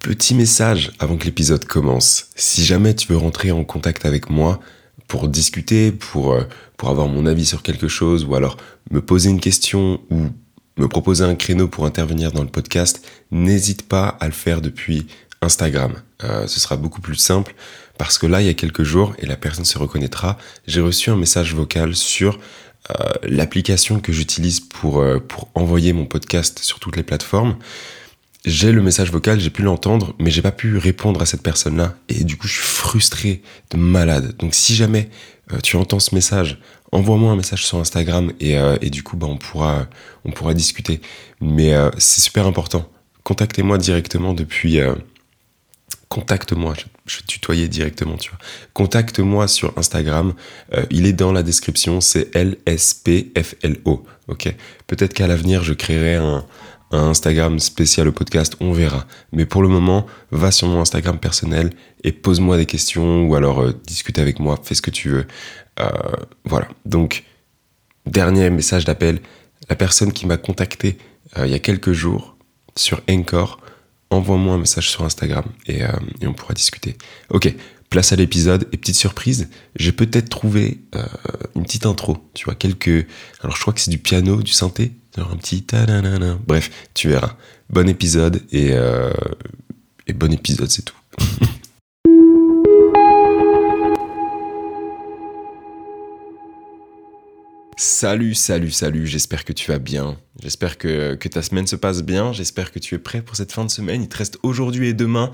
Petit message avant que l'épisode commence. Si jamais tu veux rentrer en contact avec moi pour discuter, pour, euh, pour avoir mon avis sur quelque chose, ou alors me poser une question ou me proposer un créneau pour intervenir dans le podcast, n'hésite pas à le faire depuis Instagram. Euh, ce sera beaucoup plus simple parce que là, il y a quelques jours, et la personne se reconnaîtra, j'ai reçu un message vocal sur euh, l'application que j'utilise pour, pour envoyer mon podcast sur toutes les plateformes j'ai le message vocal, j'ai pu l'entendre, mais j'ai pas pu répondre à cette personne-là. Et du coup, je suis frustré de malade. Donc, si jamais euh, tu entends ce message, envoie-moi un message sur Instagram et, euh, du coup, bah, on, pourra, on pourra discuter. Mais euh, c'est super important. Contactez-moi directement depuis. Contacte-moi, je, je tutoyais directement, tu vois. Contacte-moi sur Instagram. il est dans la description, c'est LSPFLO. Ok. Peut-être qu'à l'avenir, je créerai un, un Instagram spécial au podcast, on verra. Mais pour le moment, va sur mon Instagram personnel et pose-moi des questions ou alors euh, discute avec moi, fais ce que tu veux. Euh, voilà. Donc, dernier message d'appel. La personne qui m'a contacté euh, il y a quelques jours sur Encore, envoie-moi un message sur Instagram et, et, on pourra discuter. Ok, place à l'épisode et petite surprise, j'ai peut-être trouvé une petite intro. Tu vois, quelques. Alors je crois que c'est du piano, du synthé, un petit Bref, tu verras. Bon épisode et, euh, bon épisode, c'est tout. Salut, salut, salut, j'espère que tu vas bien. J'espère que, que, ta semaine se passe bien. J'espère que tu es prêt pour cette fin de semaine. Il te reste aujourd'hui et demain.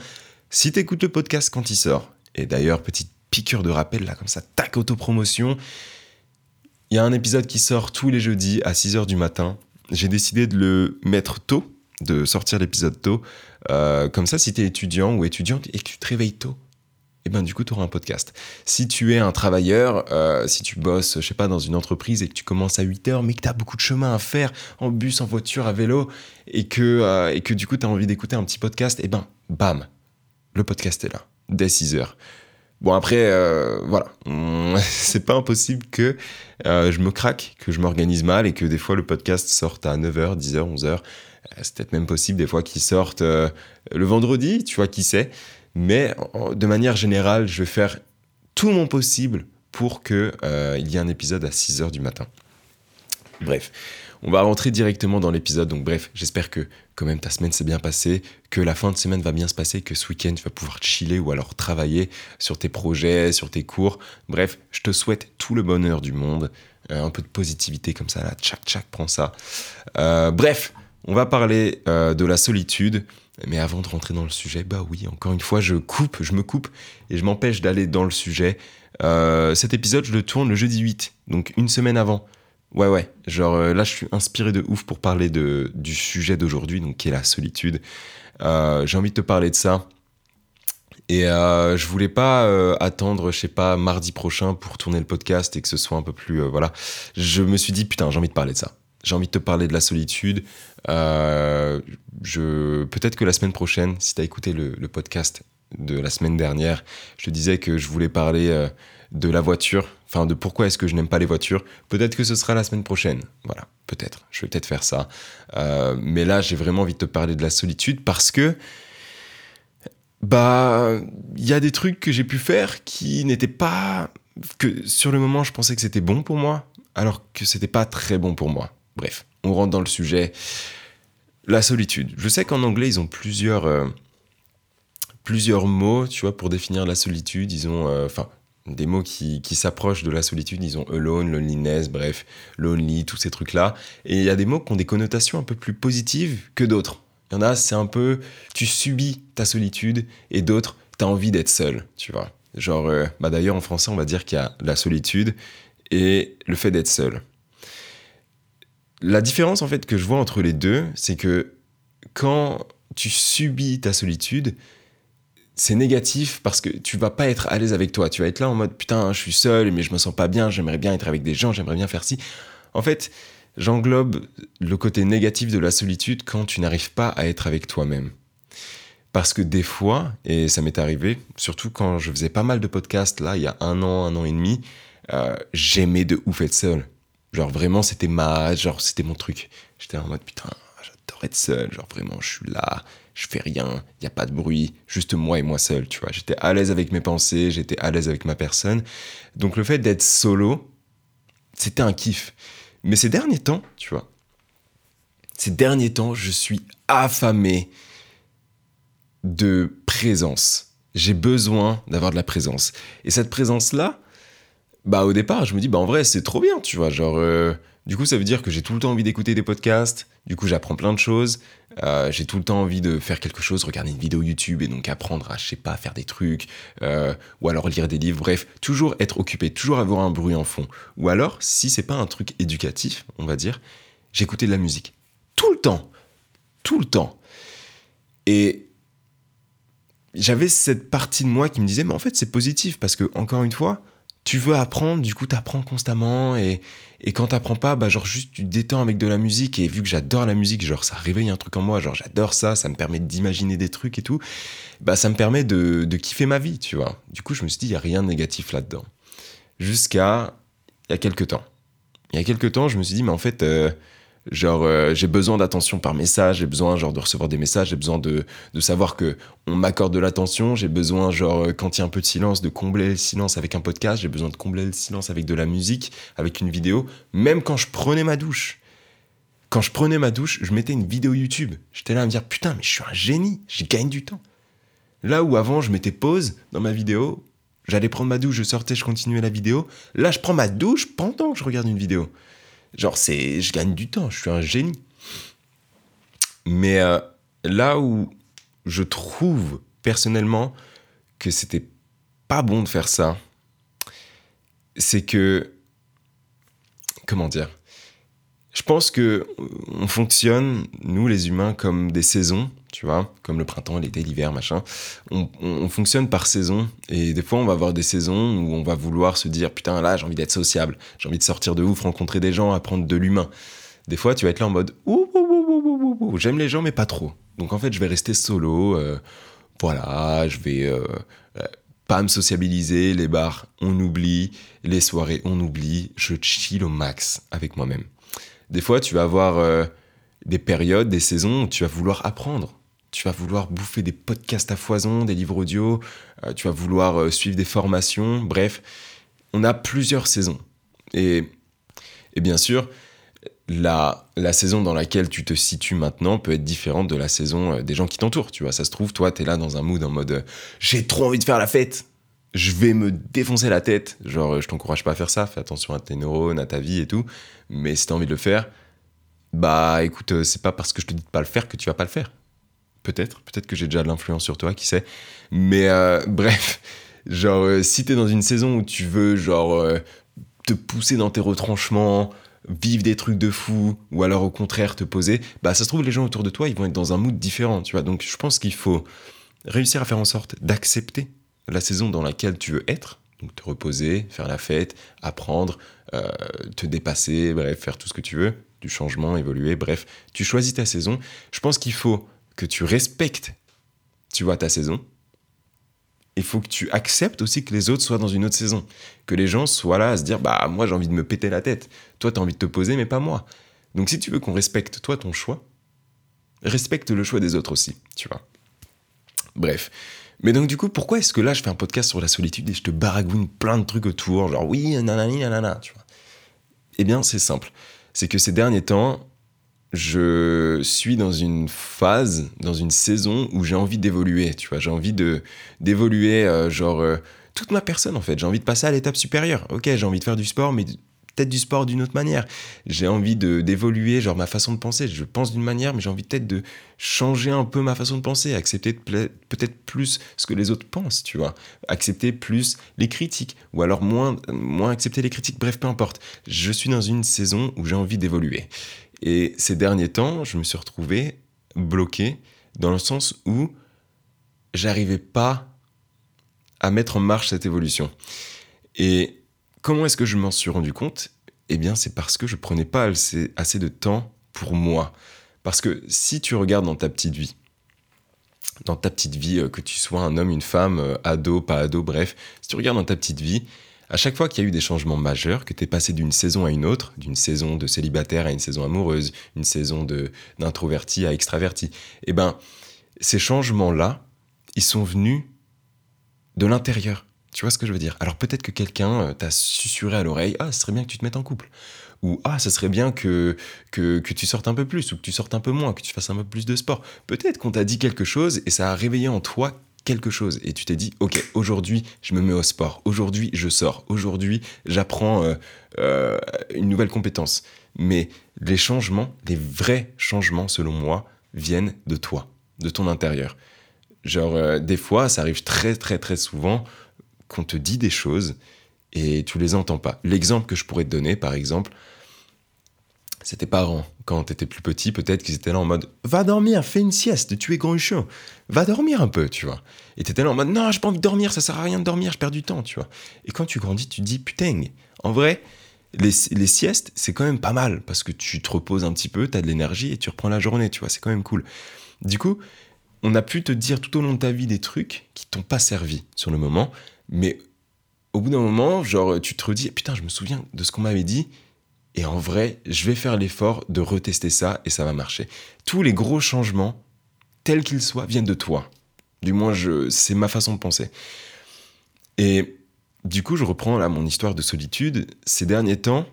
Si tu écoutes le podcast quand il sort, et d'ailleurs, petite piqûre de rappel, là, comme ça, tac, autopromotion. Il y a un épisode qui sort tous les jeudis à 6h du matin j'ai décidé de le mettre tôt, de sortir l'épisode tôt. Euh, comme ça, si tu es étudiant ou étudiante et que tu te réveilles tôt, et eh ben du coup, tu auras un podcast. Si tu es un travailleur, euh, si tu bosses, je sais pas, dans une entreprise et que tu commences à 8 heures, mais que tu as beaucoup de chemin à faire en bus, en voiture, à vélo, et que, euh, et que du coup, tu as envie d'écouter un petit podcast, et eh ben, bam, le podcast est là, dès 6 heures. Bon, après, euh, voilà. C'est pas impossible que euh, je me craque, que je m'organise mal et que des fois le podcast sorte à 9h, 10h, 11h. C'est peut-être même possible des fois qu'il sorte euh, le vendredi, tu vois, qui sait. Mais de manière générale, je vais faire tout mon possible pour qu'il il y ait un épisode à 6h du matin. Bref. On va rentrer directement dans l'épisode. Donc bref, j'espère que quand même ta semaine s'est bien passée, que la fin de semaine va bien se passer, que ce week-end tu vas pouvoir chiller ou alors travailler sur tes projets, sur tes cours. Bref, je te souhaite tout le bonheur du monde, euh, un peu de positivité comme ça, là, tchac tchac, prends ça. Euh, bref, on va parler euh, de la solitude. Mais avant de rentrer dans le sujet, bah oui, encore une fois, je coupe, je me coupe et je m'empêche d'aller dans le sujet. cet épisode, je le tourne le jeudi 8, donc une semaine avant. Ouais, ouais. Genre euh, là, je suis inspiré de ouf pour parler de, du sujet d'aujourd'hui, donc qui est la solitude. Euh, j'ai envie de te parler de ça. Et euh, je voulais pas euh, attendre, je sais pas, mardi prochain pour tourner le podcast et que ce soit un peu plus. voilà. Je me suis dit, putain, j'ai envie de parler de ça. J'ai envie de te parler de la solitude. je Peut-être que la semaine prochaine, si tu as écouté le, le, podcast de la semaine dernière, je te disais que je voulais parler de la voiture, enfin de pourquoi est-ce que je n'aime pas les voitures. Peut-être que ce sera la semaine prochaine. Voilà, peut-être. Je vais peut-être faire ça. Euh, mais là, j'ai vraiment envie de te parler de la solitude parce que bah il y a des trucs que j'ai pu faire qui n'étaient pas que sur le moment je pensais que c'était bon pour moi alors que c'était pas très bon pour moi. Bref, on rentre dans le sujet. La solitude. Je sais qu'en anglais ils ont plusieurs euh, plusieurs mots, tu vois, pour définir la solitude. Ils ont, euh, enfin, des mots qui, s'approchent de la solitude. Ils ont alone, loneliness, bref, lonely, tous ces trucs-là. Et il y a des mots qui ont des connotations un peu plus positives que d'autres. Il y en a, c'est un peu, tu subis ta solitude, et d'autres, tu as envie d'être seul, tu vois. Genre, euh, bah d'ailleurs, en français, on va dire qu'il y a la solitude et le fait d'être seul. La différence, en fait, que je vois entre les deux, c'est que quand tu subis ta solitude, c'est négatif parce que tu vas pas être à l'aise avec toi. Tu vas être là en mode putain, je suis seul, mais je me sens pas bien, j'aimerais bien être avec des gens, j'aimerais bien faire ci. En fait, j'englobe le côté négatif de la solitude quand tu n'arrives pas à être avec toi-même. Parce que des fois, et ça m'est arrivé, surtout quand je faisais pas mal de podcasts là, il y a un an, un an et demi, euh, j'aimais de ouf être seul. Genre vraiment, c'était ma, genre c'était mon truc. J'étais en mode putain, j'adore être seul, genre vraiment, je suis là, je fais rien, il n'y a pas de bruit, juste moi et moi seul, tu vois. J'étais à l'aise avec mes pensées, j'étais à l'aise avec ma personne. Donc le fait d'être solo, c'était un kiff. Mais ces derniers temps, tu vois, ces derniers temps, je suis affamé de présence. J'ai besoin d'avoir de la présence. Et cette présence-là, bah au départ, je me dis, bah en vrai, c'est trop bien, tu vois. Genre, euh, du coup, ça veut dire que j'ai tout le temps envie d'écouter des podcasts. Du coup, j'apprends plein de choses. Euh, j'ai tout le temps envie de faire quelque chose, regarder une vidéo YouTube et donc apprendre à, je sais pas, faire des trucs, euh, ou alors lire des livres. Bref, toujours être occupé, toujours avoir un bruit en fond. Ou alors, si c'est pas un truc éducatif, on va dire, j'écoutais de la musique tout le temps, tout le temps. Et j'avais cette partie de moi qui me disait, mais en fait, c'est positif parce que, encore une fois, tu veux apprendre, du coup, tu apprends constamment. Et, et quand t'apprends pas, bah, genre, juste tu détends avec de la musique. Et vu que j'adore la musique, genre, ça réveille un truc en moi. Genre, j'adore ça, ça me permet d'imaginer des trucs et tout. Bah, ça me permet de, de kiffer ma vie, tu vois. Du coup, je me suis dit, il y a rien de négatif là-dedans. Jusqu'à il y a quelques temps. Il y a quelques temps, je me suis dit, mais en fait, euh, Genre, euh, j'ai besoin d'attention par message, j'ai besoin genre de recevoir des messages, j'ai besoin de, de savoir que on m'accorde de l'attention, j'ai besoin genre euh, quand il y a un peu de silence de combler le silence avec un podcast, j'ai besoin de combler le silence avec de la musique, avec une vidéo, même quand je prenais ma douche. Quand je prenais ma douche, je mettais une vidéo YouTube. J'étais là à me dire putain, mais je suis un génie, je gagne du temps. Là où avant je mettais pause dans ma vidéo, j'allais prendre ma douche, je sortais, je continuais la vidéo. Là, je prends ma douche pendant que je regarde une vidéo. Genre, c'est, je gagne du temps, je suis un génie. Mais euh, là où je trouve personnellement que c'était pas bon de faire ça, c'est que. Comment dire Je pense que on fonctionne, nous les humains, comme des saisons, tu vois, comme le printemps, l'été, l'hiver, machin. On, on, fonctionne par saison. Et des fois, on va avoir des saisons où on va vouloir se dire Putain, là, j'ai envie d'être sociable, j'ai envie de sortir de ouf, rencontrer des gens, apprendre de l'humain. Des fois, tu vas être là en mode Ouh, ouh, ouh, j'aime les gens, mais pas trop. Donc, en fait, je vais rester solo. Euh, voilà, je vais. Euh, euh, pas me sociabiliser, les bars, on oublie, les soirées, on oublie, je chill au max avec moi-même. Des fois, tu vas avoir des périodes, des saisons où tu vas vouloir apprendre. Tu vas vouloir bouffer des podcasts à foison, des livres audio, euh, tu vas vouloir euh, suivre des formations, bref, on a plusieurs saisons. Et, et bien sûr, la, la, saison dans laquelle tu te situes maintenant peut être différente de la saison euh, des gens qui t'entourent. Tu vois, ça se trouve, toi, tu es là dans un mood en mode j'ai trop envie de faire la fête, je vais me défoncer la tête. Genre, je t'encourage pas à faire ça, fais attention à tes neurones, à ta vie et tout. Mais si tu as envie de le faire, bah écoute, euh, c'est pas parce que je te dis de pas le faire que tu vas pas le faire. Peut-être, peut-être que j'ai déjà de l'influence sur toi, qui sait. Mais euh, bref, genre, euh, si t'es dans une saison où tu veux, genre, te pousser dans tes retranchements, vivre des trucs de fou, ou alors au contraire te poser, bah ça se trouve, les gens autour de toi, ils vont être dans un mood différent, tu vois. Donc je pense qu'il faut réussir à faire en sorte d'accepter la saison dans laquelle tu veux être, donc te reposer, faire la fête, apprendre, te dépasser, bref, faire tout ce que tu veux, du changement, évoluer, bref, tu choisis ta saison. Je pense qu'il faut que tu respectes, tu vois, ta saison. Il faut que tu acceptes aussi que les autres soient dans une autre saison. Que les gens soient là à se dire, bah moi j'ai envie de me péter la tête. Toi tu as envie de te poser, mais pas moi. Donc si tu veux qu'on respecte toi ton choix, respecte le choix des autres aussi, tu vois. Bref. Mais donc du coup, pourquoi est-ce que là je fais un podcast sur la solitude et je te baragouine plein de trucs autour, genre oui, nanani, nanana, tu vois? Eh bien c'est simple c'est que ces derniers temps, je suis dans une phase, dans une saison où j'ai envie d'évoluer, tu vois, j'ai envie de d'évoluer, euh, genre euh, toute ma personne en fait. J'ai envie de passer à l'étape supérieure. Ok, j'ai envie de faire du sport, mais peut-être du sport d'une autre manière. J'ai envie d'évoluer, genre ma façon de penser. Je pense d'une manière, mais j'ai envie peut-être de changer un peu ma façon de penser, accepter peut-être plus ce que les autres pensent, tu vois. Accepter plus les critiques, ou alors moins, moins accepter les critiques, bref, peu importe. Je suis dans une saison où j'ai envie d'évoluer. Et ces derniers temps, je me suis retrouvé bloqué dans le sens où j'arrivais pas à mettre en marche cette évolution. Et Comment est-ce que je m'en suis rendu compte? Eh bien, c'est parce que je prenais pas assez, de temps pour moi. Parce que si tu regardes dans ta petite vie, dans ta petite vie, euh, que tu sois un homme, une femme, euh, ado, pas ado, bref, si tu regardes dans ta petite vie, à chaque fois qu'il y a eu des changements majeurs, que tu es passé d'une saison à une autre, d'une saison de célibataire à une saison amoureuse, une saison d'introverti à extraverti, eh ben, ces changements-là, ils sont venus de l'intérieur. Tu vois ce que je veux dire? Alors peut-être que quelqu'un euh, t'a susurré à l'oreille Ah, ce serait bien que tu te mettes en couple. Ou Ah, ce serait bien que, que, que, tu sortes un peu plus, ou que tu sortes un peu moins, que tu fasses un peu plus de sport. Peut-être qu'on t'a dit quelque chose et ça a réveillé en toi quelque chose. Et tu t'es dit Ok, aujourd'hui, je me mets au sport. Aujourd'hui, je sors. Aujourd'hui, j'apprends euh, euh, une nouvelle compétence. Mais les changements, les vrais changements, selon moi, viennent de toi, de ton intérieur. Genre, des fois, ça arrive très, très, très souvent qu'on te dit des choses et tu les entends pas. L'exemple que je pourrais te donner, par exemple, c'est tes parents. Quand tu étais plus petit, peut-être qu'ils étaient là en mode Va dormir, fais une sieste, tu es chiant. Va dormir un peu, tu vois. Et tu étais là en mode Non, j'ai pas envie de dormir, ça sert à rien de dormir, je perds du temps, tu vois. Et quand tu grandis, tu te dis Putain, en vrai, les, les siestes, c'est quand même pas mal parce que tu te reposes un petit peu, tu as de l'énergie et tu reprends la journée, tu vois, c'est quand même cool. Du coup, on a pu te dire tout au long de ta vie des trucs qui t'ont pas servi sur le moment, mais au bout d'un moment, genre, tu te redis, putain, je me souviens de ce qu'on m'avait dit, et en vrai, je vais faire l'effort de retester ça, et ça va marcher. Tous les gros changements, tels qu'ils soient, viennent de toi. Du moins, c'est ma façon de penser. Et du coup, je reprends là mon histoire de solitude. Ces derniers temps,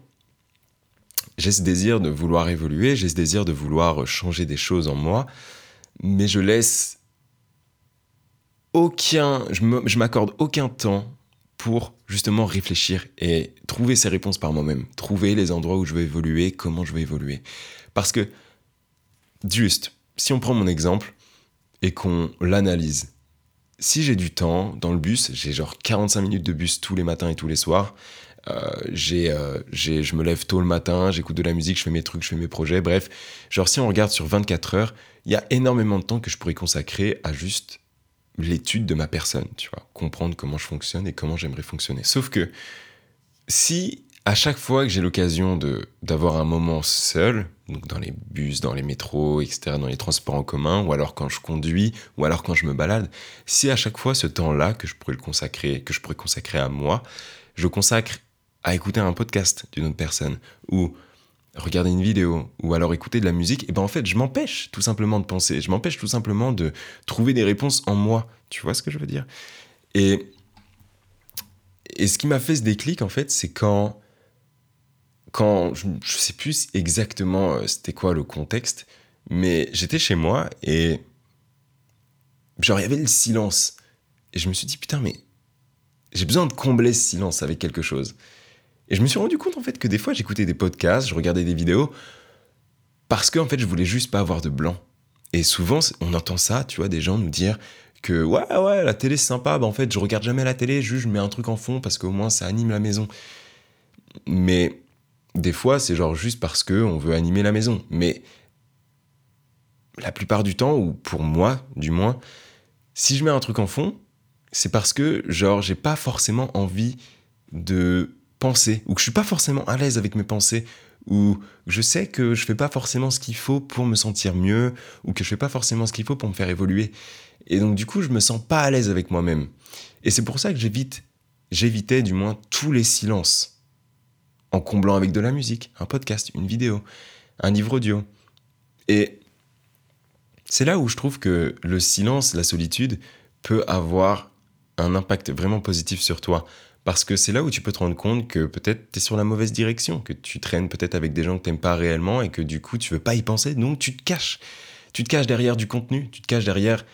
j'ai ce désir de vouloir évoluer, j'ai ce désir de vouloir changer des choses en moi, mais je laisse aucun, je m'accorde aucun temps pour justement réfléchir et trouver ces réponses par moi-même, trouver les endroits où je veux évoluer, comment je veux évoluer. Parce que, juste, si on prend mon exemple et qu'on l'analyse, si j'ai du temps dans le bus, j'ai genre 45 minutes de bus tous les matins et tous les soirs, j'ai, euh, j'ai, je me lève tôt le matin, j'écoute de la musique, je fais mes trucs, je fais mes projets, bref, genre si on regarde sur 24 heures, il y a énormément de temps que je pourrais consacrer à juste l'étude de ma personne, tu vois, comprendre comment je fonctionne et comment j'aimerais fonctionner. Sauf que si à chaque fois que j'ai l'occasion d'avoir un moment seul, donc dans les bus, dans les métros, etc., dans les transports en commun, ou alors quand je conduis, ou alors quand je me balade, si à chaque fois ce temps-là que je pourrais le consacrer, que je pourrais consacrer à moi, je consacre à écouter un podcast d'une autre personne, ou regarder une vidéo ou alors écouter de la musique, et ben en fait, je m'empêche tout simplement de penser, je m'empêche tout simplement de trouver des réponses en moi. Tu vois ce que je veux dire? Et et ce qui m'a fait ce déclic en fait, c'est quand quand je, je sais plus exactement euh, c'était quoi le contexte, mais j'étais chez moi et genre il y avait le silence et je me suis dit putain mais j'ai besoin de combler ce silence avec quelque chose. Et je me suis rendu compte en fait que des fois j'écoutais des podcasts, je regardais des vidéos parce que en fait je voulais juste pas avoir de blanc. Et souvent on entend ça, tu vois, des gens nous dire que ouais ouais la télé c'est sympa, bah en fait je regarde jamais la télé, juste je mets un truc en fond parce qu'au moins ça anime la maison. Mais des fois c'est genre juste parce que on veut animer la maison. Mais la plupart du temps, ou pour moi du moins, si je mets un truc en fond, c'est parce que genre j'ai pas forcément envie de ou que je suis pas forcément à l'aise avec mes pensées, ou je sais que je fais pas forcément ce qu'il faut pour me sentir mieux, ou que je fais pas forcément ce qu'il faut pour me faire évoluer. Et donc du coup, je me sens pas à l'aise avec moi-même. Et c'est pour ça que j'évite, j'évitais du moins tous les silences, en comblant avec de la musique, un podcast, une vidéo, un livre audio. Et c'est là où je trouve que le silence, la solitude, peut avoir un impact vraiment positif sur toi. Parce que c'est là où tu peux te rendre compte que peut-être tu es sur la mauvaise direction, que tu traînes peut-être avec des gens que tu pas réellement et que du coup tu veux pas y penser, donc tu te caches. Tu te caches derrière du contenu, tu te caches derrière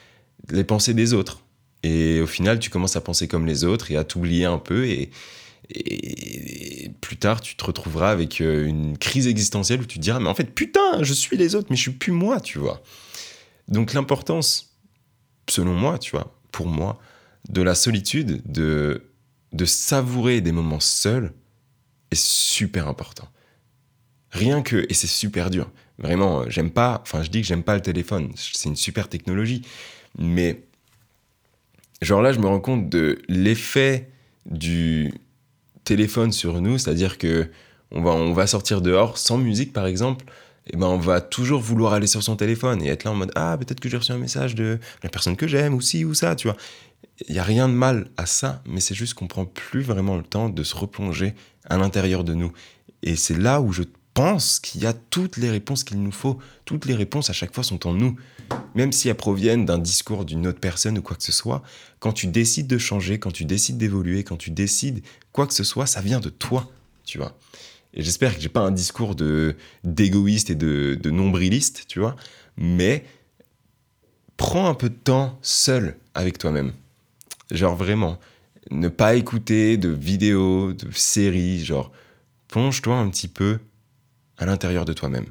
les pensées des autres. Et au final, tu commences à penser comme les autres et à t'oublier un peu et, et, plus tard, tu te retrouveras avec euh, une crise existentielle où tu te diras, mais en fait, putain, je suis les autres, mais je suis plus moi, tu vois. Donc l'importance, selon moi, tu vois, pour moi, de la solitude, de de savourer des moments seuls est super important. Rien que, et c'est super dur. Vraiment, euh, j'aime pas, enfin, je dis que j'aime pas le téléphone. C'est une super technologie. Mais, genre là, je me rends compte de l'effet du téléphone sur nous. C'est-à-dire que on va, on va sortir dehors sans musique, par exemple. Et ben, on va toujours vouloir aller sur son téléphone et être là en mode Ah, peut-être que j'ai reçu un message de la personne que j'aime ou ci ou ça, tu vois. Il n'y a rien de mal à ça, mais c'est juste qu'on prend plus vraiment le temps de se replonger à l'intérieur de nous. Et c'est là où je pense qu'il y a toutes les réponses qu'il nous faut. Toutes les réponses à chaque fois sont en nous. Même si elles proviennent d'un discours d'une autre personne ou quoi que ce soit, quand tu décides de changer, quand tu décides d'évoluer, quand tu décides quoi que ce soit, ça vient de toi, tu vois. Et j'espère que j'ai pas un discours d'égoïste et de, de nombriliste, tu vois, mais prends un peu de temps seul avec toi-même. Genre vraiment, ne pas écouter de vidéos, de séries, genre plonge-toi un petit peu à l'intérieur de toi-même.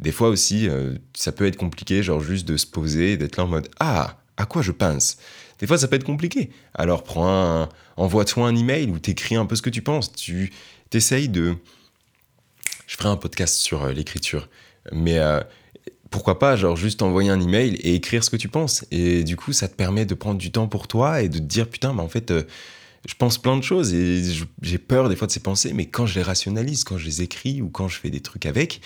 Des fois aussi, euh, ça peut être compliqué, genre juste de se poser d'être là en mode Ah, à quoi je pense? Des fois, ça peut être compliqué. Alors, prends un, envoie-toi un email ou t'écris un peu ce que tu penses. Tu t'essayes de. Je ferai un podcast sur euh, l'écriture, mais euh, pourquoi pas, genre juste envoyer un email et écrire ce que tu penses. Et du coup, ça te permet de prendre du temps pour toi et de te dire putain, bah en fait je pense plein de choses et j'ai peur des fois de ces pensées, mais quand je les rationalise, quand je les écris ou quand je fais des trucs avec,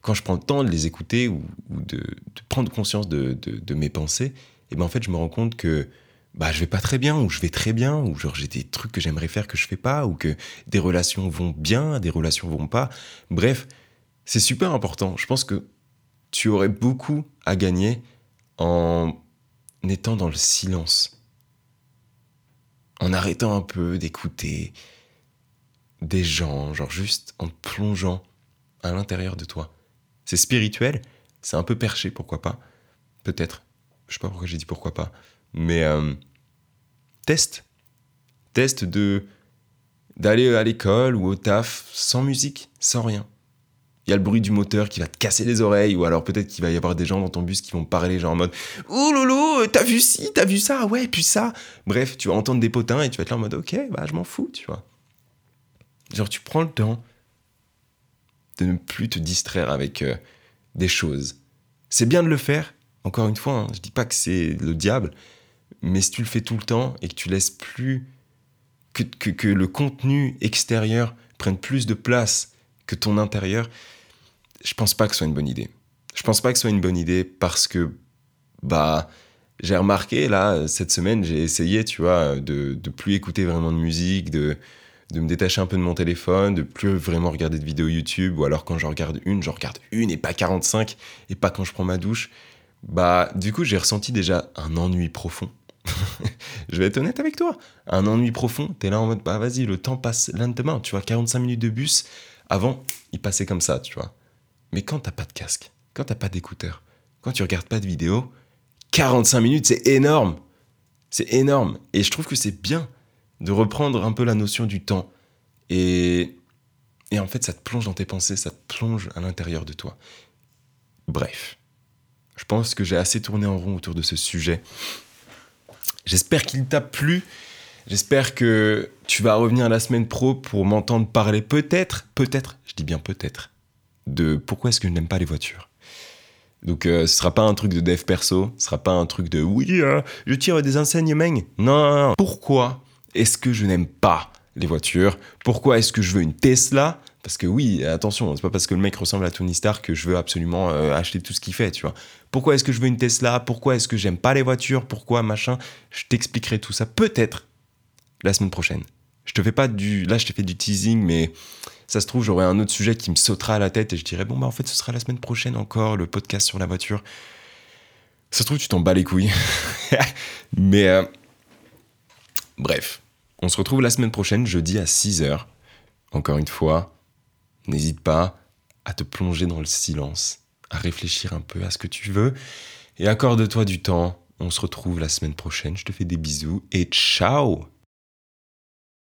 quand je prends le temps de les écouter ou, de, prendre conscience de, mes pensées, et eh ben en fait je me rends compte que bah je vais pas très bien ou je vais très bien ou genre j'ai des trucs que j'aimerais faire que je fais pas ou que des relations vont bien, des relations vont pas. Bref, c'est super important. Je pense que tu aurais beaucoup à gagner en étant dans le silence en arrêtant un peu d'écouter des gens, genre juste en plongeant à l'intérieur de toi. C'est spirituel, c'est un peu perché, pourquoi pas Peut-être. Je sais pas pourquoi j'ai dit pourquoi pas. Mais euh, teste. Teste de d'aller à l'école ou au taf sans musique, sans rien il y a le bruit du moteur qui va te casser les oreilles, ou alors peut-être qu'il va y avoir des gens dans ton bus qui vont parler genre en mode Oh lolo, t'as vu ci, t'as vu ça, ouais, puis ça. Bref, tu vas entendre des potins et tu vas être là en mode Ok, bah je m'en fous, tu vois. Genre tu prends le temps de ne plus te distraire avec euh, des choses. C'est bien de le faire, encore une fois, hein, je dis pas que c'est le diable, mais si tu le fais tout le temps et que tu laisses plus que, que le contenu extérieur prenne plus de place que ton intérieur, je pense pas que ce soit une bonne idée. Je pense pas que ce soit une bonne idée parce que, bah, j'ai remarqué là, cette semaine, j'ai essayé, tu vois, de, de plus écouter vraiment de musique, de, de me détacher un peu de mon téléphone, de plus vraiment regarder de vidéos YouTube, ou alors quand je regarde une, je regarde une et pas 45, et pas quand je prends ma douche. Bah, du coup, j'ai ressenti déjà un ennui profond. je vais être honnête avec toi. Un ennui profond, t'es là en mode, bah vas-y, le temps passe lentement, tu vois, 45 minutes de bus. Avant, il passait comme ça, tu vois. Mais quand t'as pas de casque, quand t'as pas d'écouteur, quand tu regardes pas de vidéo, 45 minutes, c'est énorme. C'est énorme. Et je trouve que c'est bien de reprendre un peu la notion du temps. Et, et en fait, ça te plonge dans tes pensées, ça te plonge à l'intérieur de toi. Bref, je pense que j'ai assez tourné en rond autour de ce sujet. J'espère qu'il t'a plu. J'espère que tu vas revenir la semaine pro pour m'entendre parler peut-être, peut-être, je dis bien peut-être, de pourquoi est-ce que je n'aime pas les voitures. Donc euh, ce sera pas un truc de dev perso, ce sera pas un truc de oui, euh, je tire des enseignements. Non, non, non. Pourquoi est-ce que je n'aime pas les voitures? Pourquoi est-ce que je veux une Tesla? Parce que oui, attention, c'est pas parce que le mec ressemble à Tony Stark que je veux absolument euh, acheter tout ce qu'il fait, tu vois. Pourquoi est-ce que je veux une Tesla? Pourquoi est-ce que j'aime pas les voitures? Pourquoi machin? Je t'expliquerai tout ça peut-être la semaine prochaine. Je te fais pas du. Là, je te fais du teasing, mais ça se trouve, j'aurai un autre sujet qui me sautera à la tête et je dirais, bon, bah, en fait, ce sera la semaine prochaine encore, le podcast sur la voiture. Ça se trouve, tu t'en bats les couilles. mais. Euh, bref. On se retrouve la semaine prochaine, jeudi à 6h. Encore une fois, n'hésite pas à te plonger dans le silence, à réfléchir un peu à ce que tu veux et accorde-toi du temps. On se retrouve la semaine prochaine. Je te fais des bisous et ciao